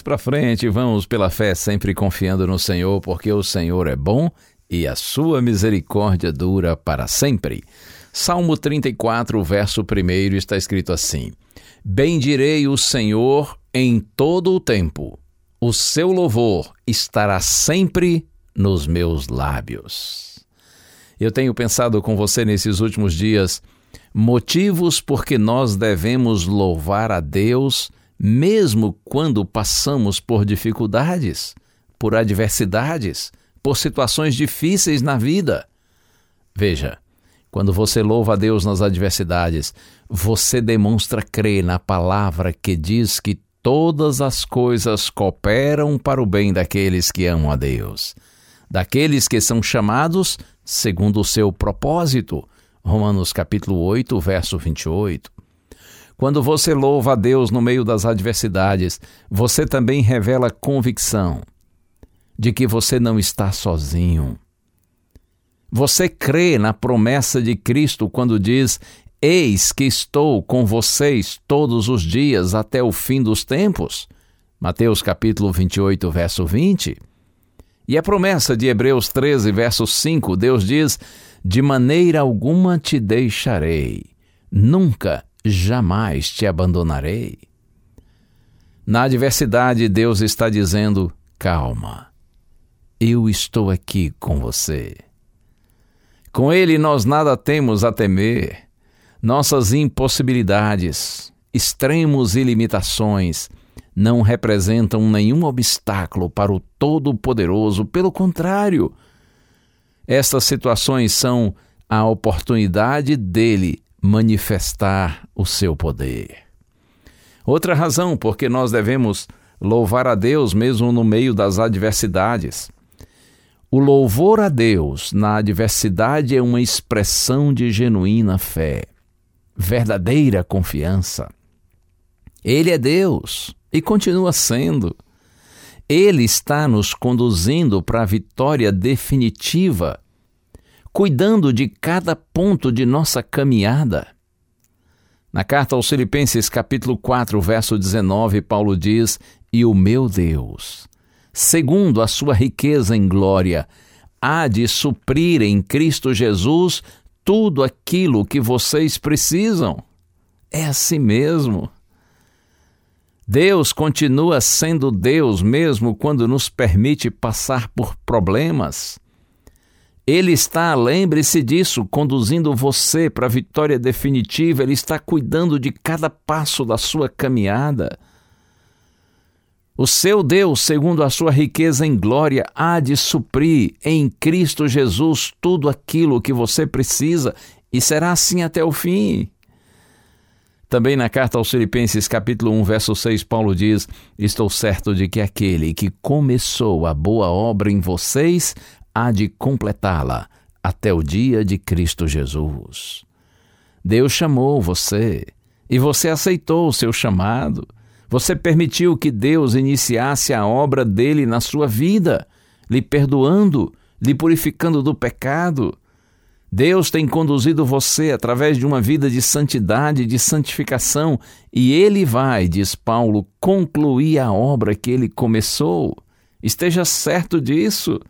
Vamos para frente, vamos pela fé, sempre confiando no Senhor, porque o Senhor é bom e a sua misericórdia dura para sempre. Salmo 34, verso 1 está escrito assim: Bendirei o Senhor em todo o tempo, o seu louvor estará sempre nos meus lábios. Eu tenho pensado com você nesses últimos dias motivos por que nós devemos louvar a Deus mesmo quando passamos por dificuldades, por adversidades, por situações difíceis na vida. Veja, quando você louva a Deus nas adversidades, você demonstra crer na palavra que diz que todas as coisas cooperam para o bem daqueles que amam a Deus, daqueles que são chamados segundo o seu propósito. Romanos capítulo 8, verso 28. Quando você louva a Deus no meio das adversidades, você também revela convicção de que você não está sozinho. Você crê na promessa de Cristo quando diz: Eis que estou com vocês todos os dias até o fim dos tempos? Mateus capítulo 28, verso 20. E a promessa de Hebreus 13, verso 5, Deus diz: De maneira alguma te deixarei, nunca, jamais te abandonarei. Na adversidade, Deus está dizendo: calma, eu estou aqui com você. Com Ele nós nada temos a temer. Nossas impossibilidades, extremos e limitações não representam nenhum obstáculo para o Todo-Poderoso, pelo contrário, estas situações são a oportunidade dele manifestar o seu poder. Outra razão por que nós devemos louvar a Deus mesmo no meio das adversidades. O louvor a Deus na adversidade é uma expressão de genuína fé, verdadeira confiança. Ele é Deus e continua sendo. Ele está nos conduzindo para a vitória definitiva, cuidando de cada ponto de nossa caminhada. Na carta aos Filipenses, capítulo 4, verso 19, Paulo diz: E o meu Deus, segundo a sua riqueza em glória, há de suprir em Cristo Jesus tudo aquilo que vocês precisam. É assim mesmo. Deus continua sendo Deus mesmo quando nos permite passar por problemas. Ele está, lembre-se disso, conduzindo você para a vitória definitiva, Ele está cuidando de cada passo da sua caminhada. O seu Deus, segundo a sua riqueza em glória, há de suprir em Cristo Jesus tudo aquilo que você precisa e será assim até o fim. Também na carta aos Filipenses, capítulo 1, verso 6, Paulo diz: Estou certo de que aquele que começou a boa obra em vocês há de completá-la até o dia de Cristo Jesus. Deus chamou você e você aceitou o seu chamado. Você permitiu que Deus iniciasse a obra dele na sua vida, lhe perdoando, lhe purificando do pecado, Deus tem conduzido você através de uma vida de santidade, de santificação, e Ele vai, diz Paulo, concluir a obra que Ele começou. Esteja certo disso.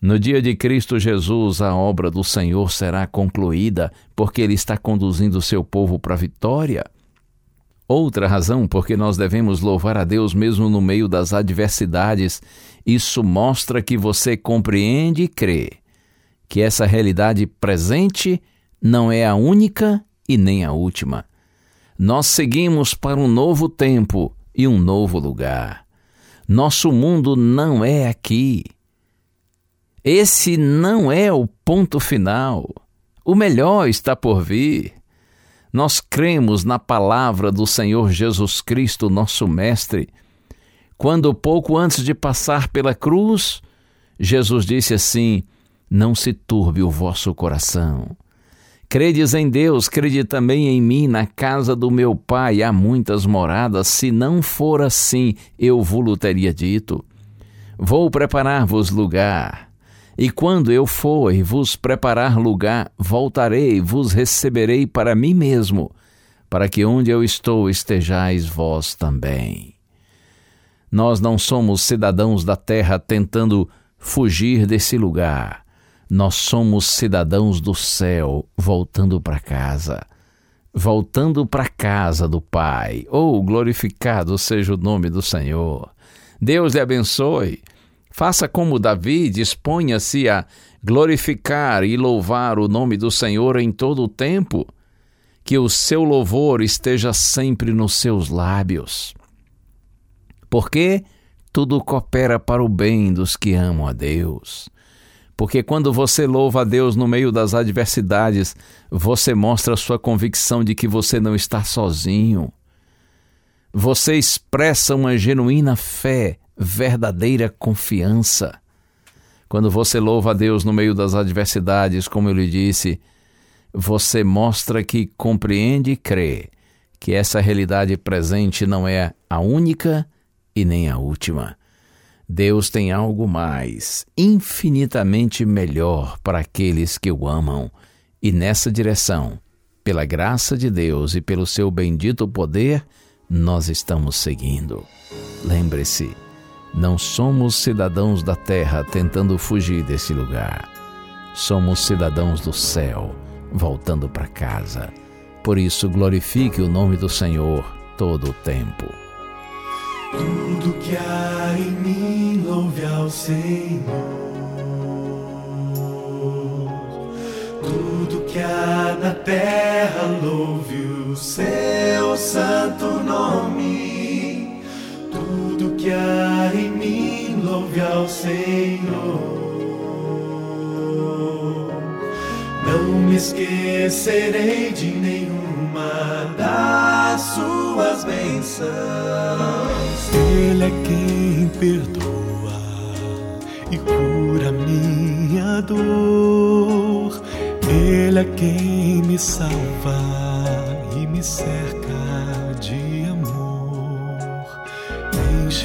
No dia de Cristo Jesus, a obra do Senhor será concluída, porque Ele está conduzindo seu povo para a vitória. Outra razão porque nós devemos louvar a Deus mesmo no meio das adversidades, isso mostra que você compreende e crê que essa realidade presente não é a única e nem a última. Nós seguimos para um novo tempo e um novo lugar. Nosso mundo não é aqui. Esse não é o ponto final. O melhor está por vir. Nós cremos na palavra do Senhor Jesus Cristo, nosso Mestre. Quando, pouco antes de passar pela cruz, Jesus disse assim: não se turbe o vosso coração. Credes em Deus, crede também em mim, na casa do meu pai há muitas moradas, se não for assim, eu vos teria dito. Vou preparar-vos lugar. E quando eu for e vos preparar lugar, voltarei e vos receberei para mim mesmo, para que onde eu estou estejais vós também. Nós não somos cidadãos da terra tentando fugir desse lugar. Nós somos cidadãos do céu voltando para casa. Voltando para casa do Pai. Oh, glorificado seja o nome do Senhor. Deus lhe abençoe. Faça como Davi, disponha-se a glorificar e louvar o nome do Senhor em todo o tempo. Que o seu louvor esteja sempre nos seus lábios. Porque tudo coopera para o bem dos que amam a Deus. Porque quando você louva a Deus no meio das adversidades, você mostra sua convicção de que você não está sozinho. Você expressa uma genuína fé, verdadeira confiança. Quando você louva a Deus no meio das adversidades, como eu lhe disse, você mostra que compreende e crê que essa realidade presente não é a única e nem a última. Deus tem algo mais, infinitamente melhor para aqueles que o amam, e nessa direção, pela graça de Deus e pelo seu bendito poder, nós estamos seguindo. Lembre-se, não somos cidadãos da terra tentando fugir desse lugar. Somos cidadãos do céu, voltando para casa. Por isso, glorifique o nome do Senhor todo o tempo. Tudo que há em mim louve ao Senhor. Tudo que há na terra louve o seu santo nome. Em mim louve ao Senhor. Não me esquecerei de nenhuma das suas bênçãos. Ele é quem perdoa e cura minha dor. Ele é quem me salva e me cerca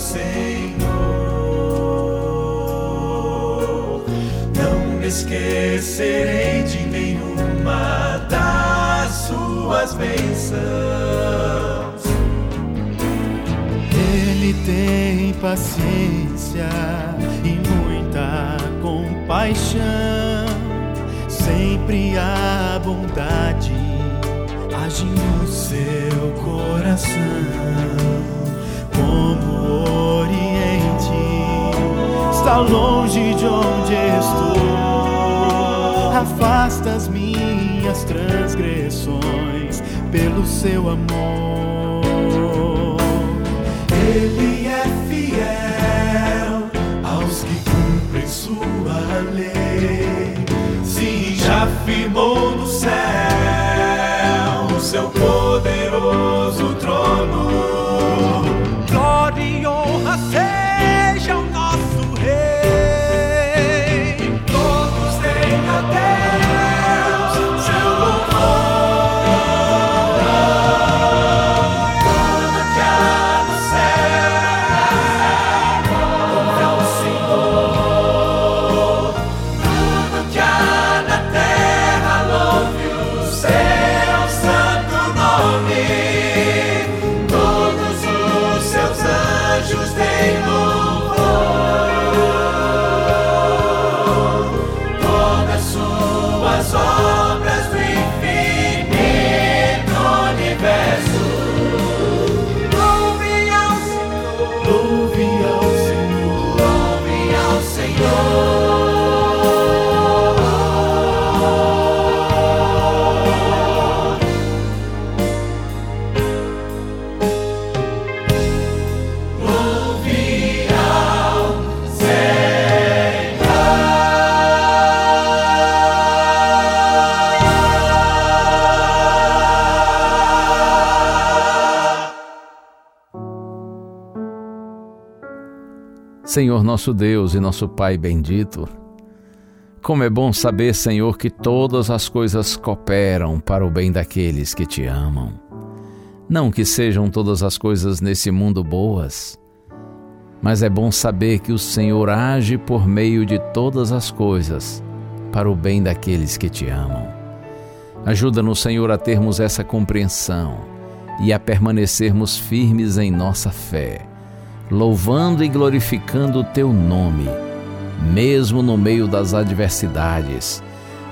Senhor. Não me esquecerei de nenhuma das suas bênçãos. Ele tem paciência e muita compaixão. Sempre a bondade age no seu coração, como o Oriente está longe de onde estou. Afasta as minhas transgressões pelo seu amor. Ele é fiel aos que cumprem sua lei. Se já firmou no céu. Senhor nosso Deus e nosso Pai bendito, como é bom saber, Senhor, que todas as coisas cooperam para o bem daqueles que te amam. Não que sejam todas as coisas nesse mundo boas, mas é bom saber que o Senhor age por meio de todas as coisas para o bem daqueles que te amam. Ajuda-nos, Senhor, a termos essa compreensão e a permanecermos firmes em nossa fé, louvando e glorificando o teu nome mesmo no meio das adversidades,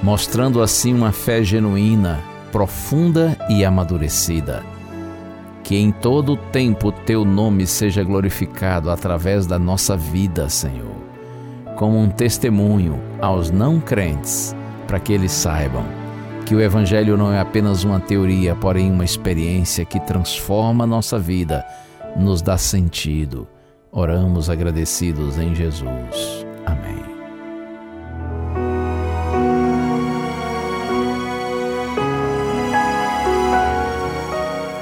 mostrando assim uma fé genuína, profunda e amadurecida. Que em todo o tempo teu nome seja glorificado através da nossa vida, Senhor, como um testemunho aos não crentes, para que eles saibam que o Evangelho não é apenas uma teoria, porém uma experiência que transforma a nossa vida, nos dá sentido. Oramos agradecidos em Jesus. Amém.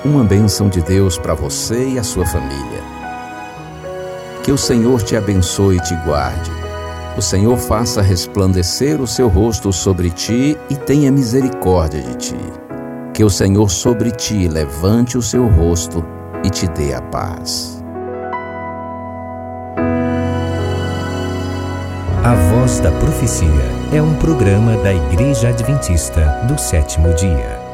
Uma bênção de Deus para você e a sua família. Que o Senhor te abençoe e te guarde. O Senhor faça resplandecer o seu rosto sobre ti e tenha misericórdia de ti. Que o Senhor sobre ti levante o seu rosto e te dê a paz. A Voz da Profecia é um programa da Igreja Adventista do sétimo dia.